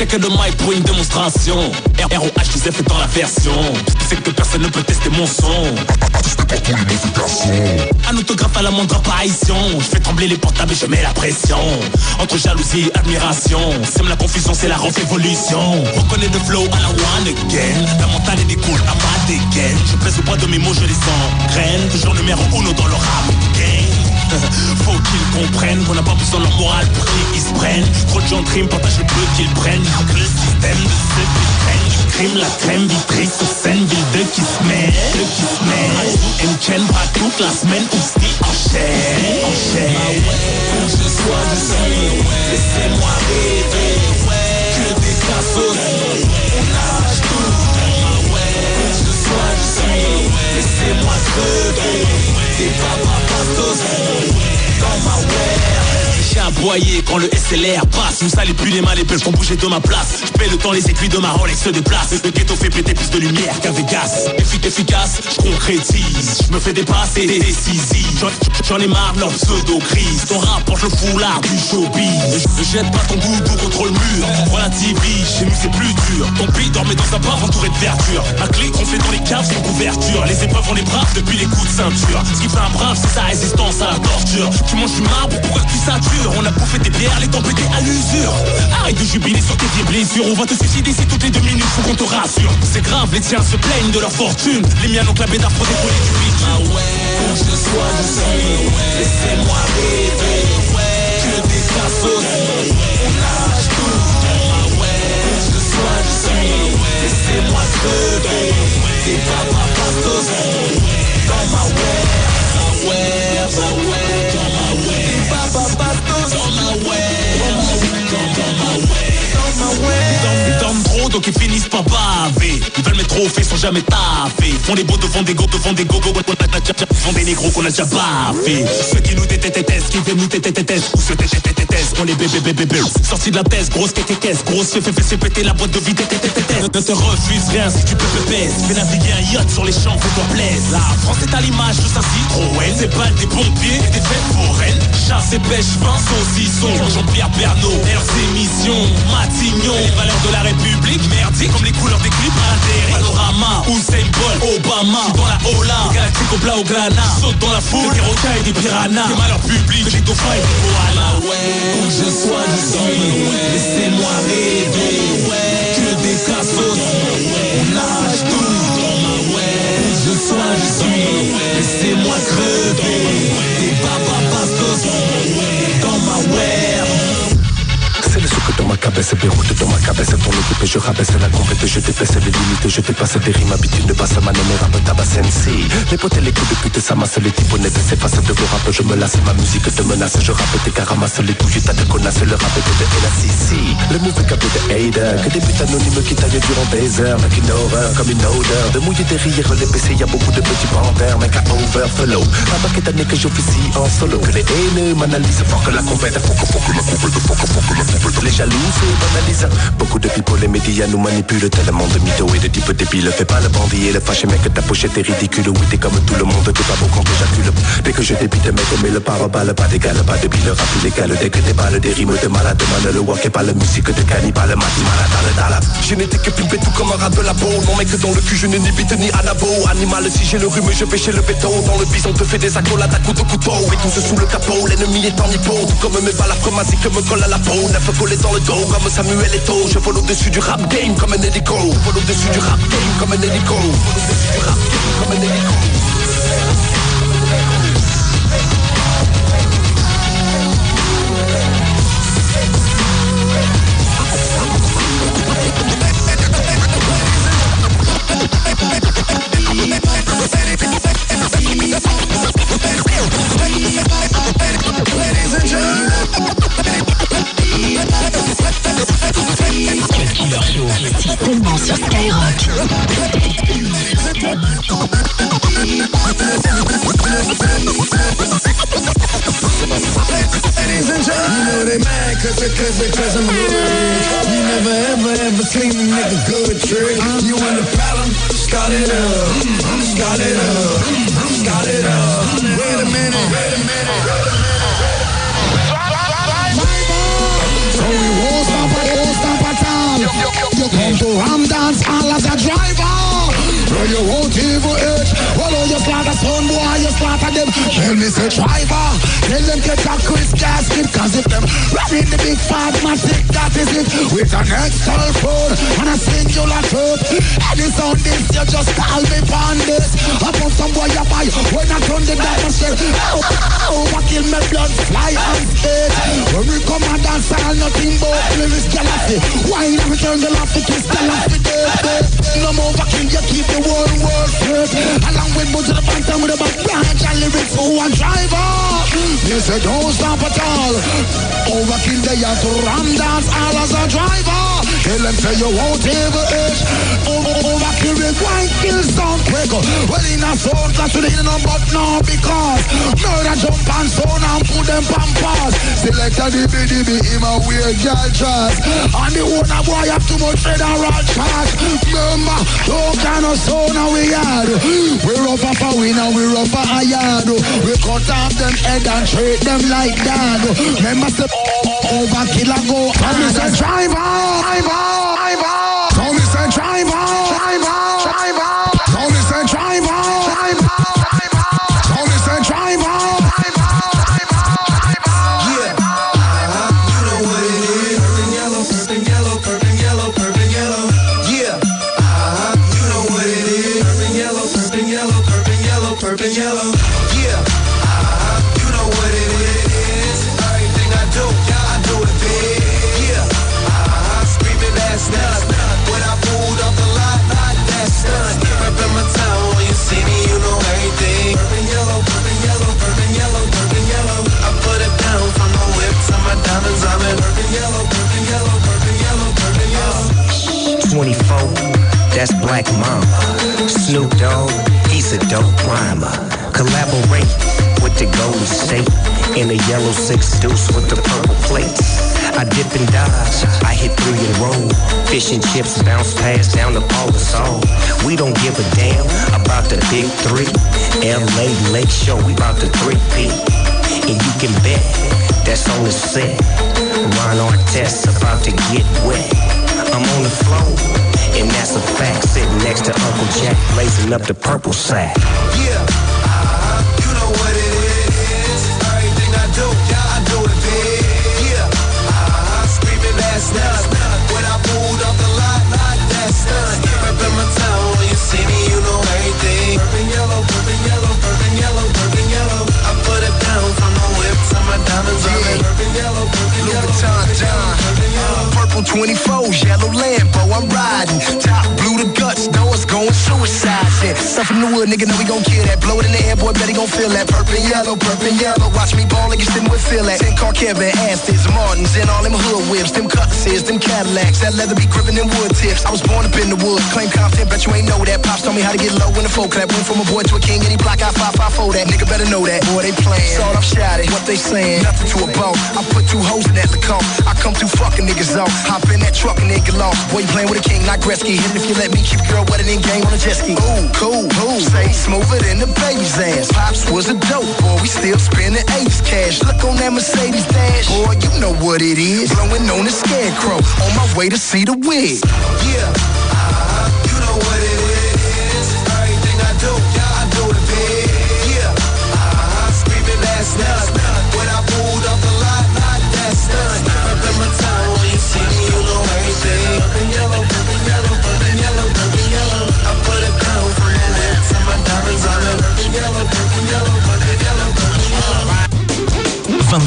check le mic pour une démonstration. ROH, sais, fait dans la version. Sais que personne ne peut tester mon son. Un autographe à la moindre apparition. Je fais trembler les portables et je mets la pression. Entre jalousie et admiration. Sème la confusion, c'est la révolution. Reconnais le flow à la one again. La montagne découle à ma dégaine. Je pèse au poids de mes mots, je les sens. Graine, toujours numéro uno dans le rap game. Qu'ils comprennent qu'on n'a pas besoin de leur morale pour qu'ils se prennent. Trop de gens criment, partagent le peu qu'ils prennent. Que le système de ceux qui la crème, vitrice sur scène, ville de qui se met De qui se met. Une chaîne pas toute la semaine, ou qui enchaîne Enchaîne Où je sois, je suis Laissez-moi rêver Que des cassos On tout Où je sois, suis Laissez-moi aboyé quand le SLR passe. Vous salez plus les mains, les pelles font bouger de ma place. Je paie le temps, les aiguilles de ma Rolex se déplacent. Le ghetto fait péter plus de lumière qu'à Vegas Effic efficace, je concrétise. Je me fais dépasser, décisif J'en- ai marre de leur pseudo-crise. Ton rap porte le foulard du showbiz. Ne jette pas ton goudou contre le mur. Relativise, chez nous c'est plus dur. Ton pays dormait dans un bar entouré de verdure. Ma clique on fait dans les caves sans couverture. Les épreuves on les brave depuis les coups de ceinture. Ce qui fait un brave c'est sa résistance à la torture. Tu manges du marbre pourquoi tu satures On a bouffé tes bières, les temps pétés à l'usure. Arrête de jubiler sur tes vieilles blessures. On va te suicider si toutes les deux minutes faut qu'on te rassure. C'est grave, les tiens se plaignent de leur fortune. Les miens ont clavé d'afro décollé du beat Ah ouais, je sois je suis Laissez-moi rêver. Que des cassos On nage tout. Ah ouais, je sois je suis Laissez-moi crever. Des papas pastos ils finissent par baver. Ils veulent mettre trop fait sans jamais taffer Font les beaux devant des go devant des go go Font des négros qu'on a déjà baffé Ceux qui nous détestent, qui viennent nous détestent Ou ceux qui détestent, on les bébés bébés bébés. Sorti de la thèse, grosse caisse Grosse fait fait fait péter la boîte de vie Ne te refuse rien si tu peux pépès Fais naviguer un yacht sur les champs, fais-toi plaisir La France est à l'image de sa Citroën C'est pas des pompiers et des fêtes foraines Chasse et pêche, vin, saucisson Jean-Pierre Bernot, leurs émissions Matignon, les valeurs de la République Merdique comme les couleurs des clips. Adhéré, Panorama, Usain Bolt, Obama. J'suis dans la Ola, les galactiques au plat au grana Saute dans la foule, des requins et des piranhas. C'est malheur public, j'ai dauphins et des koalas Où je sois, suis Laissez-moi rêver. Que des cassos On nage tout Où je sois, suis Laissez-moi crever cabesse, Beyrouth dans ma cabesse équipe et je rabaisse la compète Je dépaisse les limites, je dépasse des rimes Habitude de basse ma nommée rap tabac sensi Les potes et les coups de pute ça masse Les types honnêtes s'effacent de vos rap Je me lasse, ma musique te menace Je rappe tes caramasse Les couilles t'as de connasse Le rap est de LACC Le mauvais capé de hater Que des buts anonymes qui taillent durant des heures Avec une horreur comme une odeur De mouiller des rires, les PC Y'a beaucoup de petits panthères Mec à overflow Un paquet d'années que j'officie en solo Que les haineux m'analysent Fort que la compète que, la compète que, que la compète Les jaloux Beaucoup de people, les médias nous manipulent Tellement de mythos et de types débiles Fais pas le bandit et le fâché mec Ta pochette est ridicule. Oui t'es comme tout le monde T'es pas beau quand t'éjacules. Dès que je débite mec Mais le pare-balles Pas d'égal, pas de bile. Rap illégal Dès que t'es balles Des rimes de malade Man le walk et pas la musique de cannibale Mati malade dala. Je n'étais que pimpé tout comme un rat de la peau Mon mec dans le cul je n'ai ni bite ni anabo. Animal si j'ai le rhume je vais chez le béton. Dans le bison te fait des accolades à coups de couteau. Et tous sous le capot L'ennemi est en hippo Tout comme mes balles que me colle à la peau. Neuf collés dans le dos comme Samuel Eto'o Je vole au-dessus du rap game comme un hélico. Je vole au-dessus du rap game comme un hélico. Je vole au-dessus du rap game comme un hélico clean a good trick. You in the problem? Start it up. Start it up. Start it up. Wait a minute. Wait a minute. You come to Ram Dance all as a driver. Well, you won't even eat. Well, oh, you slaughter son, boy, you slaughter them. Tell me, say, driver, tell them get a quick gas cause if them running the big fat massive, that is it. With an external phone and a singular truth. Any sound this, you just call me on. I put some boy you buy when I turn the atmosphere. Oh, oh, oh, kill me blood fly on stage. When we come and dance, all nothing but lyrics jealousy. Why not return the laugh to kiss the laugh No more kill you keep the world world straight. Along with Boots to the Bantam with a back branch and lyrics for one driver. They say don't stop at all. Overkill they have to ram dance all as a driver. Tell them say you won't ever age. Overkill white kill sound quick. Well in a sound class with in a but no because murder jump and sound and put them pampas. Select a DB him a weird girl dress. And the owner boy have too much federal charge. Remember, don't kind of sound we had. We rough up a winner, we rough up a yard. We cut off them head and treat them like that. Remember, step overkill and go. Said, driver, driver, driver. In a yellow six deuce with the purple plates. I dip and dodge, I hit three and roll. Fish and chips bounce past down the Pole Sol. We don't give a damn about the big three. LA Lake Show, we about the three P. And you can bet that's on the set. Ron Artest about to get wet. I'm on the floor, and that's a fact. Sitting next to Uncle Jack, blazing up the purple sack. Feel that. Purple yellow, purple yellow. Watch me ball like them with feel that. Ten car Kevin, Astons, Martins, and all them hood whips. Them cutlasses, them Cadillacs. That leather be gripping them wood tips. I was born up in the woods, claim confident, bet you ain't know that. Pops told me how to get low in the folk clap. Went from a boy to a king, any block I 554 that. Nigga better know that. Boy, they playing. Sawed off shot it, what they saying. Nothing to a bone. I put two hoes in that Lacombe. I come through fucking niggas off. Hop in that truck and then get lost. Boy, you playing with a king, not Gretzky. Hit it if you let me keep girl wetter than game on a jet ski. Ooh, cool, cool. Say smoother than the baby's ass. Pops was a dope boy. We still spending A's cash. Look on that Mercedes dash. Boy, you know what it is. Blowing on the scarecrow. On my way to see the wig. Yeah.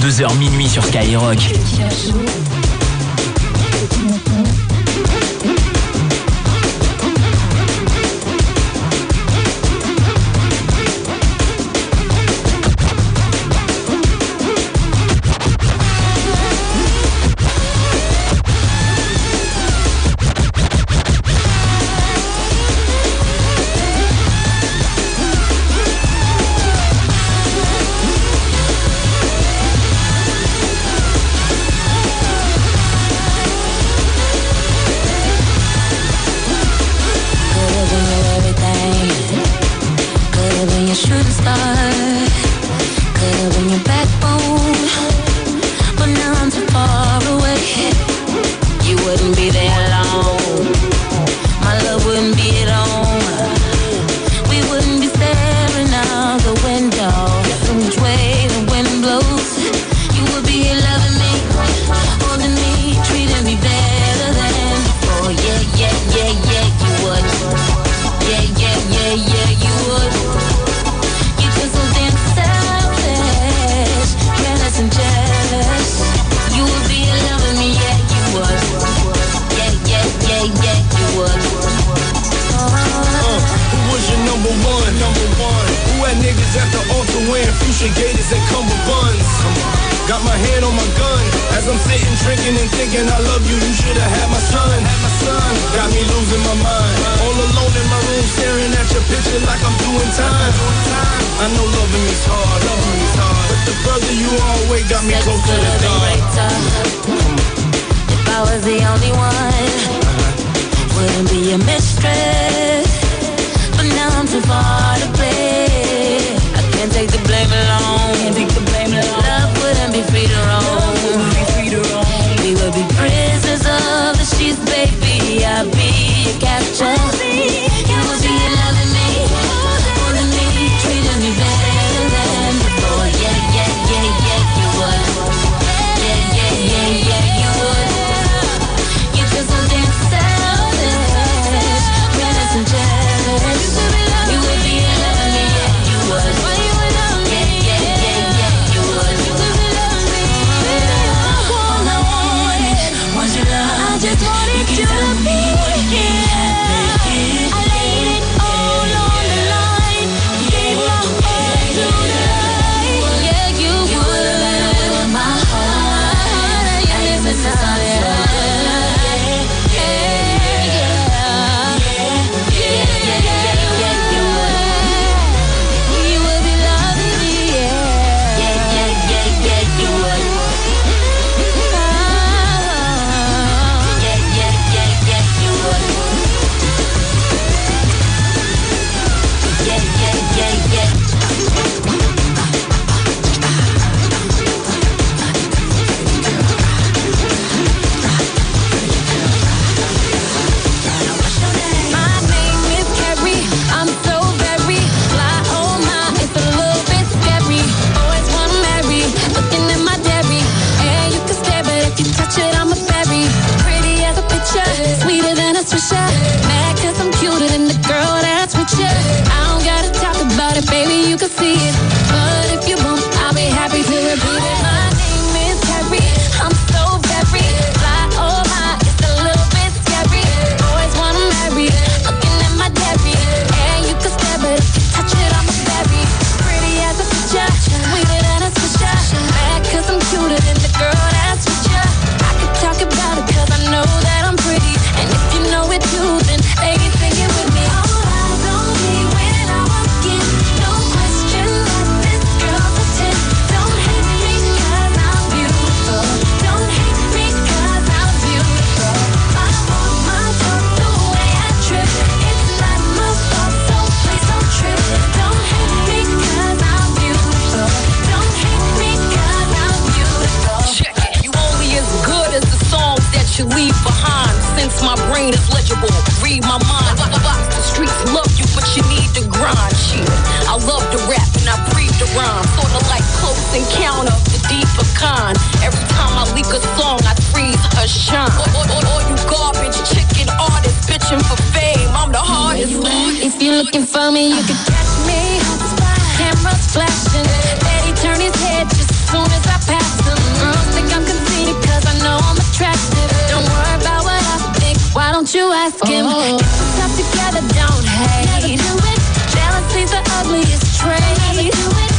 22h minuit sur Skyrock. At the altar wearing fuchsia gators that come with buns. Got my hand on my gun as I'm sitting drinking and thinking I love you. You shoulda had my son. Got me losing my mind. All alone in my room staring at your picture like I'm doing time. I know loving is hard. Loving is hard. But the brother you always got me close to the dark. If I was the only one, wouldn't be a mistress. But now I'm too far. of the kind. Every time I leak a song, I freeze her shine. All, all, all you garbage chicken artists bitching for fame. I'm the hardest. You if you're looking for me, you can catch me. Cameras flashing. Daddy turn his head just as soon as I pass him. Girls think I'm conceited cause I know I'm attractive. Don't worry about what I think. Why don't you ask him? Oh. Get yourself together, don't hate. Never do it. Jealousy's the ugliest trait. Never do it.